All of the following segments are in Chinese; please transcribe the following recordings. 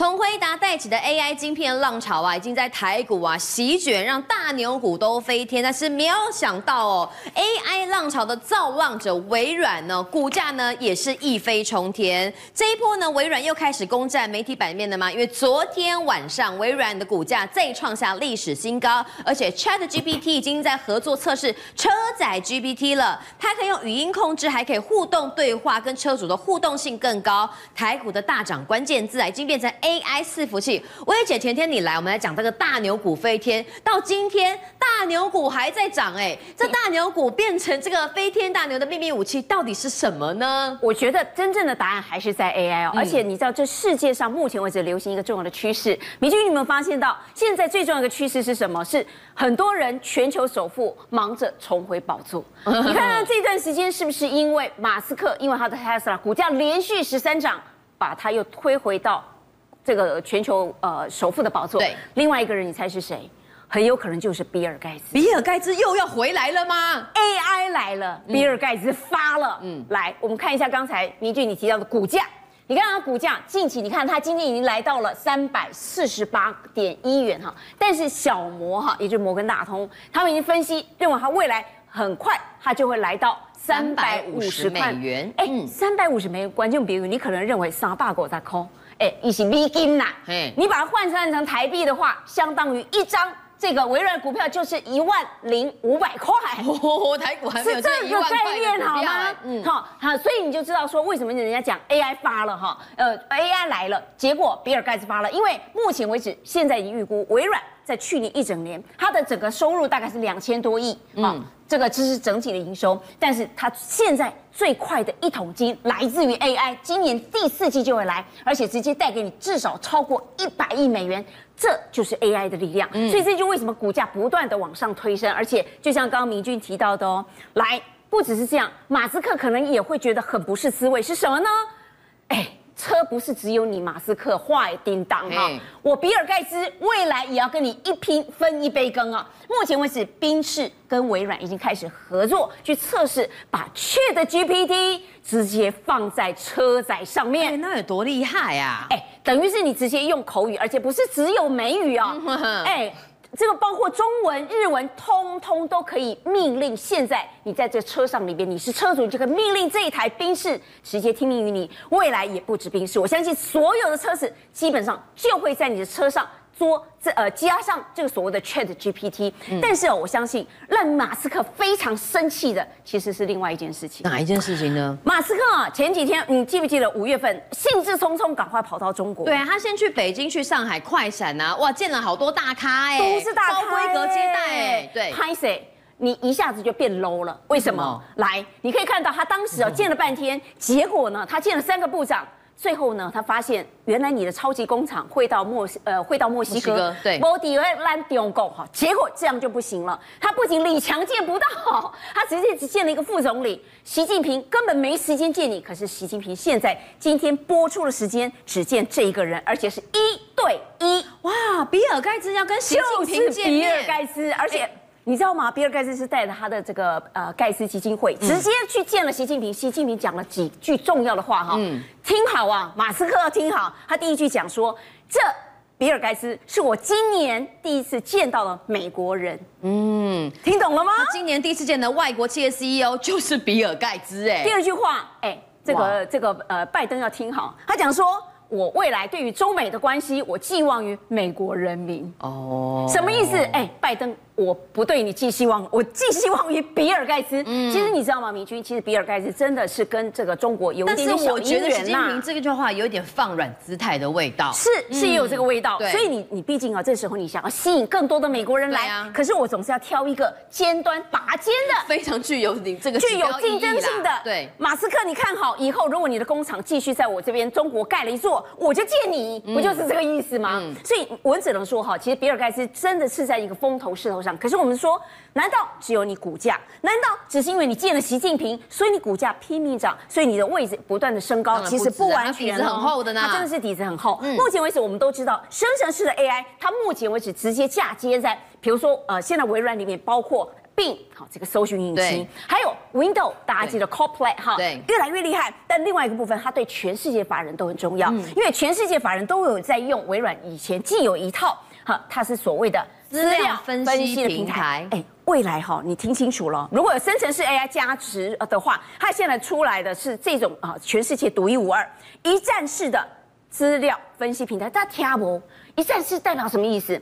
从辉达带起的 AI 晶片浪潮啊，已经在台股啊席卷，让大牛股都飞天。但是没有想到哦，AI 浪潮的造浪者微软呢，股价呢也是一飞冲天。这一波呢，微软又开始攻占媒体版面了吗？因为昨天晚上微软的股价再创下历史新高，而且 ChatGPT 已经在合作测试车载 GPT 了。它可以用语音控制，还可以互动对话，跟车主的互动性更高。台股的大涨关键字啊，已经变成 A AI 伺服器，薇姐前天你来，我们来讲这个大牛股飞天，到今天大牛股还在涨，哎，这大牛股变成这个飞天大牛的秘密武器到底是什么呢？我觉得真正的答案还是在 AI 哦，而且你知道这世界上目前为止流行一个重要的趋势，明君你有没有发现到现在最重要的趋势是什么？是很多人全球首富忙着重回宝座。你看看这段时间是不是因为马斯克，因为他的 Tesla 股价连续十三涨，把它又推回到。这个全球呃首富的宝座，对，另外一个人你猜是谁？很有可能就是比尔盖茨。比尔盖茨又要回来了吗？AI 来了，比尔盖茨发了。嗯，来，我们看一下刚才明俊你提到的股价，你看它股价近期，你看它今天已经来到了三百四十八点一元哈，但是小摩哈，也就是摩根大通，他们已经分析认为它未来很快它就会来到三百五十美元。哎，三百五十美元，关键比如，你可能认为三大狗在空。哎，一些美金呐，你把它换算成台币的话，相当于一张这个微软股票就是一万零五百块。哦，台股还没有是这个概念好吗？嗯，好，好，所以你就知道说为什么人家讲 AI 发了哈，呃，AI 来了，结果比尔盖茨发了，因为目前为止现在已经预估微软在去年一整年它的整个收入大概是两千多亿啊。嗯这个只是整体的营收，但是它现在最快的一桶金来自于 AI，今年第四季就会来，而且直接带给你至少超过一百亿美元，这就是 AI 的力量。嗯，所以这就为什么股价不断的往上推升，而且就像刚刚明君提到的哦，来，不只是这样，马斯克可能也会觉得很不是滋味，是什么呢？哎。车不是只有你马斯克坏叮当哈，我比尔盖茨未来也要跟你一拼分一杯羹啊！目前为止，宾士跟微软已经开始合作去测试，把 ChatGPT 直接放在车载上面，欸、那有多厉害呀？哎，等于是你直接用口语，而且不是只有美语哦，哎。这个包括中文、日文，通通都可以命令。现在你在这车上里边，你是车主，你就可以命令这一台宾士直接听命于你。未来也不止宾士，我相信所有的车子基本上就会在你的车上。说这呃加上这个所谓的 Chat GPT，嗯，但是哦，我相信让马斯克非常生气的其实是另外一件事情。哪一件事情呢？马斯克啊，前几天你记不记得五月份兴致冲冲赶快跑到中国？对啊，他先去北京、去上海快闪啊，哇，见了好多大咖哎，都是大咖，高规格接待哎，对，拍谁？你一下子就变 low 了，为什么？什么来，你可以看到他当时哦见了半天，结果呢，他见了三个部长。最后呢，他发现原来你的超级工厂会到墨西呃会到墨西哥，墨西哥对，莫迪尔兰迪永购哈，结果这样就不行了。他不仅李强见不到，他直接只见了一个副总理，习近平根本没时间见你。可是习近平现在今天播出的时间只见这一个人，而且是一对一。哇，比尔盖茨要跟习近平见面，比尔盖茨，而且。你知道吗？比尔盖茨是带着他的这个呃盖茨基金会，直接去见了习近平。习近平讲了几句重要的话哈，嗯，听好啊，马斯克要听好。他第一句讲说，这比尔盖茨是我今年第一次见到的美国人。嗯，听懂了吗？他今年第一次见的外国企业 CEO 就是比尔盖茨。哎，第二句话，哎，这个这个呃，拜登要听好。他讲说，我未来对于中美的关系，我寄望于美国人民。哦，什么意思？哎，拜登。我不对你寄希望，我寄希望于比尔盖茨。嗯，其实你知道吗，明君？其实比尔盖茨真的是跟这个中国有一点点小渊源呐。习近平这个句话有一点放软姿态的味道，是是也有这个味道。所以你你毕竟啊，这时候你想要吸引更多的美国人来，啊、可是我总是要挑一个尖端拔尖的，非常具有你这个具有竞争性的。对，马斯克，你看好以后，如果你的工厂继续在我这边中国盖了一座，我就借你，不就是这个意思吗？嗯、所以我只能说哈，其实比尔盖茨真的是在一个风头势头上。可是我们说，难道只有你股价？难道只是因为你见了习近平，所以你股价拼命涨，所以你的位置不断的升高？其实不完全，底子很厚的呢。它真的是底子很厚。嗯、目前为止，我们都知道，生成式的 AI，它目前为止直接嫁接在，比如说呃，现在微软里面包括 Bing 好这个搜寻引擎，对还有 Windows，大家记得 Copilot 哈，对，越来越厉害。但另外一个部分，它对全世界法人都很重要，嗯、因为全世界法人都有在用微软以前既有一套哈，它是所谓的资料分析平台。哎，未来哈，你听清楚了，如果有生成式 AI 加持的话，它现在出来的是这种啊，全世界独一无二、一站式的资料分析平台。大家听不？一站式代表什么意思？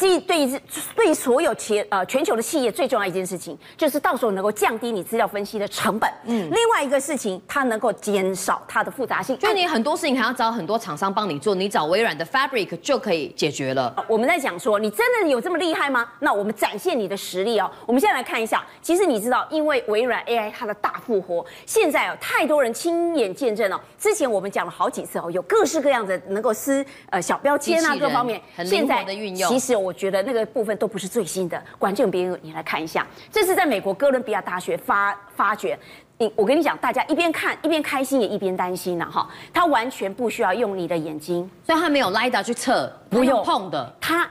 这对于对所有企业呃全球的企业最重要一件事情，就是到时候能够降低你资料分析的成本。嗯，另外一个事情，它能够减少它的复杂性。就你很多事情还要找很多厂商帮你做，你找微软的 Fabric 就可以解决了。我们在讲说，你真的有这么厉害吗？那我们展现你的实力哦。我们现在来看一下，其实你知道，因为微软 AI 它的大复活，现在哦太多人亲眼见证了。之前我们讲了好几次哦，有各式各样的能够撕呃小标签啊，各方面很灵活的运用。其实我。我觉得那个部分都不是最新的，观众朋友，你来看一下，这是在美国哥伦比亚大学发发掘。你我跟你讲，大家一边看一边开心，也一边担心了哈。它完全不需要用你的眼睛，所以它没有 LiDAR 去测，不用碰的，它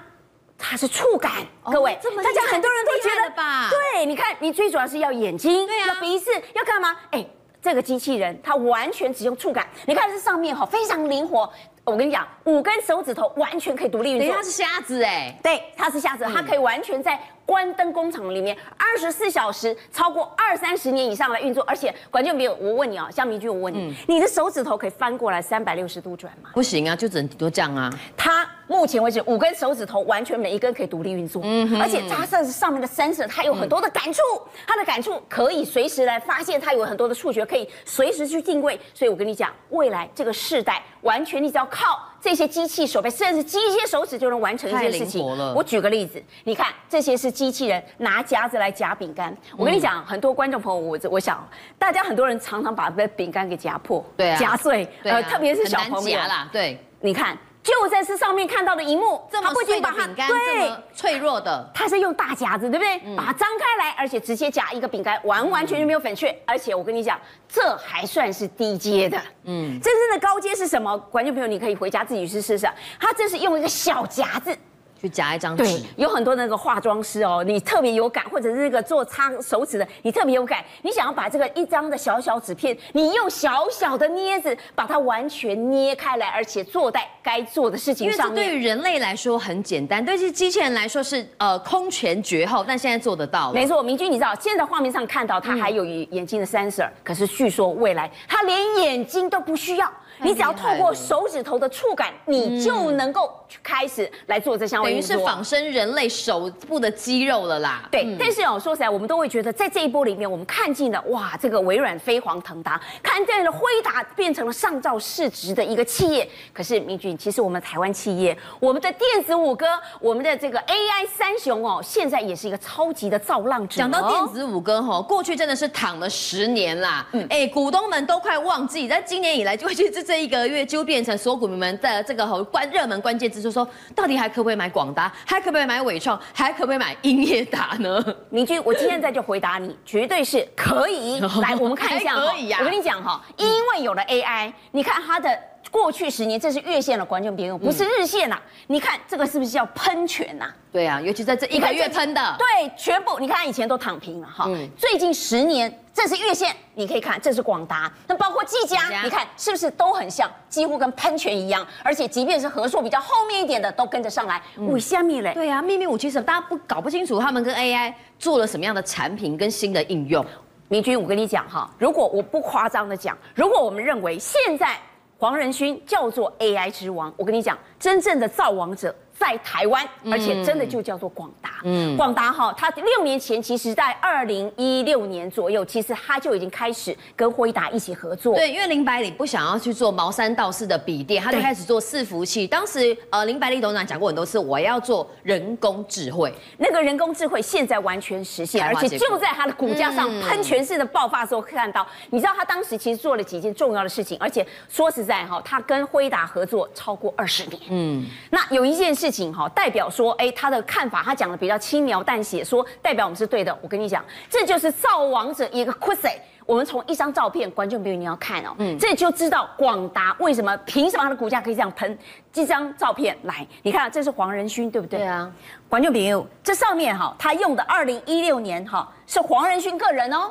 它是触感。各位，大家很多人都觉得吧？对，你看，你最主要是要眼睛，对啊，要鼻子，要干嘛？哎，这个机器人它完全只用触感，你看这上面哈，非常灵活。我跟你讲，五根手指头完全可以独立运作。等一下是瞎子哎，对，他是瞎子，他可以完全在关灯工厂里面二十四小时，超过二三十年以上来运作。而且，关键没有，我问你啊，像明君，我问你，嗯、你的手指头可以翻过来三百六十度转吗？不行啊，就只能多这样啊。他目前为止五根手指头完全每一根可以独立运作，嗯哼，而且它这上面的 sensor，它有很多的感触，它的感触可以随时来发现，它有很多的触觉可以随时去定位。所以我跟你讲，未来这个世代完全你只要靠。这些机器手背，甚至机械手指就能完成一件事情。我举个例子，你看这些是机器人拿夹子来夹饼干。我跟你讲，很多观众朋友，我我想大家很多人常常把这饼干给夹破，对啊，夹碎，呃，特别是小朋友啦，对，你看。就在是上面看到的一幕，这么碎的饼干，对，脆弱的，它是用大夹子，对不对？嗯、把它张开来，而且直接夹一个饼干，完完全全没有粉屑。嗯、而且我跟你讲，这还算是低阶的。嗯，真正的高阶是什么？观众朋友，你可以回家自己去试试。它这是用一个小夹子。去夹一张纸，对，有很多那个化妆师哦，你特别有感，或者是那个做擦手指的，你特别有感，你想要把这个一张的小小纸片，你用小小的镊子把它完全捏开来，而且做在该做的事情上面。因为对于人类来说很简单，对于机器人来说是呃空前绝后，但现在做得到。没错，明君，你知道现在画面上看到它还有眼睛的 sensor，、嗯、可是据说未来它连眼睛都不需要。你只要透过手指头的触感，你就能够开始来做这项等于是仿生人类手部的肌肉了啦。对，嗯、但是哦，说实在，我们都会觉得，在这一波里面，我们看尽了哇，这个微软飞黄腾达，看见了辉达变成了上照市值的一个企业。可是明俊，其实我们台湾企业，我们的电子五哥，我们的这个 AI 三雄哦，现在也是一个超级的造浪者。讲到电子五哥哈，过去真的是躺了十年啦，嗯，哎，股东们都快忘记，在今年以来就会去这。这一个月就变成所有股民们的这个关热门关键字，就是说到底还可不可以买广达，还可不可以买伟创，还可不可以买英业达呢？明君，我今天在就回答你，绝对是可以。来，我们看一下哈，我跟你讲哈，因为有了 AI，你看它的。过去十年，这是月线的观众朋友，不是日线呐、啊。嗯、你看这个是不是叫喷泉呐？对啊，尤其在这一个月喷的。对，全部你看以前都躺平了哈。嗯、最近十年，这是月线，你可以看，这是广达，那包括技嘉，你看是不是都很像，几乎跟喷泉一样？而且即便是合作比较后面一点的，都跟着上来。五下面嘞？对啊，秘密武器什么？大家不搞不清楚他们跟 AI 做了什么样的产品跟新的应用。明君，我跟你讲哈，如果我不夸张的讲，如果我们认为现在。黄仁勋叫做 AI 之王，我跟你讲，真正的造王者。在台湾，而且真的就叫做广达。嗯，广达哈，它六年前，其实在二零一六年左右，其实它就已经开始跟辉达一起合作。对，因为林百里不想要去做毛三道四的笔电，他就开始做伺服器。当时呃，林百里董事长讲过很多次，我要做人工智慧。那个人工智慧现在完全实现，而且就在它的股价上喷泉式的爆发的时候看到。嗯、你知道他当时其实做了几件重要的事情，而且说实在哈，他跟辉达合作超过二十年。嗯，那有一件事。事情哈，代表说，哎，他的看法，他讲的比较轻描淡写，说代表我们是对的。我跟你讲，这就是造王者一个 quiz。我们从一张照片，观众朋友你要看哦，嗯，这就知道广达为什么，凭什么他的股价可以这样喷？这张照片来，你看，这是黄仁勋，对不对？对啊，观众朋友，这上面哈，他用的二零一六年哈是黄仁勋个人哦。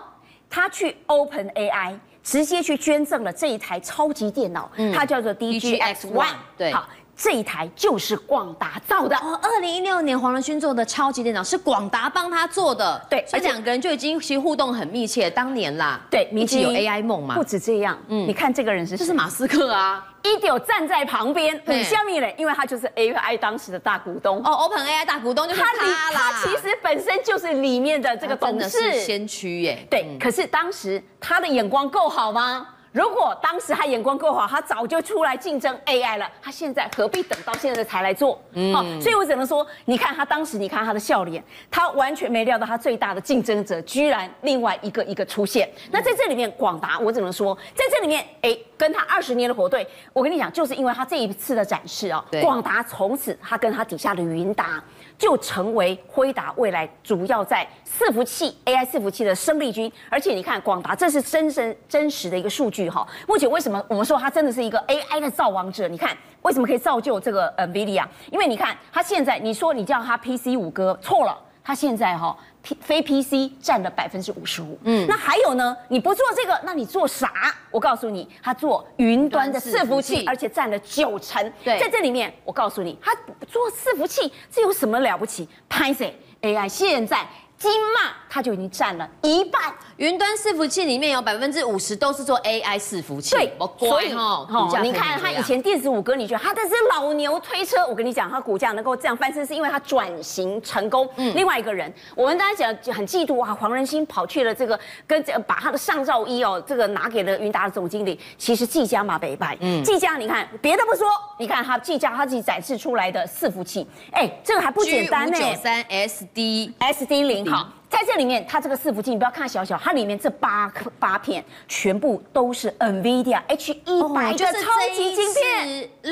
他去 Open AI 直接去捐赠了这一台超级电脑，嗯、它叫做 DGX One。对，好。这一台就是广达造的哦。二零一六年黄仁勋做的超级电脑是广达帮他做的，对，所以两个人就已经其实互动很密切。当年啦，对，一起有 AI 梦嘛。不止这样，嗯，你看这个人是谁？这是马斯克啊，一丢站在旁边，很像你嘞，因为他就是 AI 当时的大股东哦，Open AI 大股东就是他啦。他其实本身就是里面的这个董事，真的是先驱耶。对，可是当时他的眼光够好吗？如果当时他眼光够好，他早就出来竞争 AI 了。他现在何必等到现在才来做？嗯，好，所以我只能说，你看他当时，你看他的笑脸，他完全没料到他最大的竞争者居然另外一个一个出现。那在这里面，广达，我只能说，在这里面，哎，跟他二十年的火队，我跟你讲，就是因为他这一次的展示哦，广达从此他跟他底下的云达。就成为辉达未来主要在伺服器 AI 伺服器的生力军，而且你看广达，这是真真真实的一个数据哈。目前为什么我们说它真的是一个 AI 的造王者？你看为什么可以造就这个呃 NVIDIA？因为你看它现在，你说你叫它 PC 五哥错了。它现在哈非 PC 占了百分之五十五，嗯，那还有呢？你不做这个，那你做啥？我告诉你，它做云端的伺服器，而且占了九成。对，在这里面，我告诉你，它做伺服器这有什么了不起？拍谁 AI 现在。金嘛，它就已经占了一半。云端伺服器里面有百分之五十都是做 AI 伺服器。对，所以哈，你看它以前电子五哥，你觉得它这是老牛推车？我跟你讲，它股价能够这样翻身，是因为它转型成功。嗯，另外一个人，我们大家讲很嫉妒啊，黄仁勋跑去了这个，跟把他的上照衣哦，这个拿给了云达的总经理。其实技嘉嘛，北拜。嗯，技嘉，你看别的不说，你看他技嘉他自己展示出来的伺服器，哎，这个还不简单呢。九三 SD SD 零。好，在这里面，它这个伺服器，你不要看小小，它里面这八颗八片全部都是 NVIDIA H 一百的超级晶片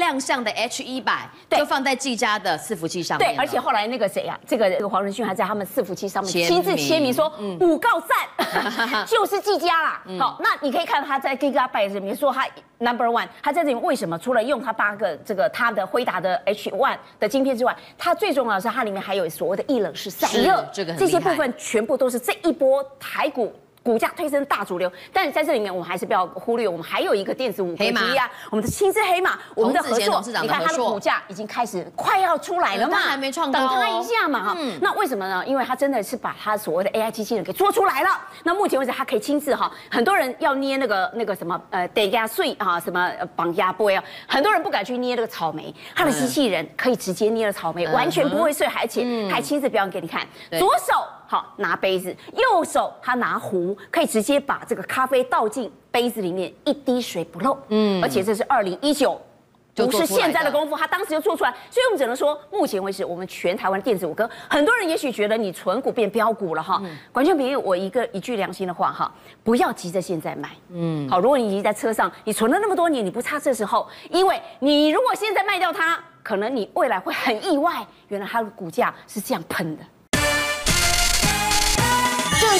亮相的 H 一百，就放在技嘉的伺服器上面。对，而且后来那个谁啊，这个这个黄仁勋还在他们伺服器上面亲自签名说五告赞，就是技嘉啦。好，那你可以看到他在 Gigabyte 里面说他 Number One，他在这里面为什么除了用他八个这个他的辉达的 H One 的晶片之外，它最重要的是它里面还有所谓的液冷式散热。这个这些部分全部都是这一波台股股价推升大主流，但在这里面我们还是不要忽略，我们还有一个电子五黑马。啊，我们的青之黑马，我们的合作，你看它的股价已经开始快要出来了嘛，还没创高，等它一下嘛哈。那为什么呢？因为它真的是把它所谓的 AI 机器人给做出来了。那目前为止，它可以亲自哈，很多人要捏那个那个什么呃得压碎啊，什么绑压波啊，很多人不敢去捏那个草莓，它的机器人可以直接捏了草莓，完全不会碎，而且还亲自表演给你看，左手。好，拿杯子，右手他拿壶，可以直接把这个咖啡倒进杯子里面，一滴水不漏。嗯，而且这是二零一九，不是现在的功夫，他当时就做出来。所以我们只能说，目前为止，我们全台湾电子五哥，很多人也许觉得你存股变标股了哈。观众朋友，我一个一句良心的话哈，不要急着现在买。嗯，好，如果你已经在车上，你存了那么多年，你不差这时候，因为你如果现在卖掉它，可能你未来会很意外，原来它的股价是这样喷的。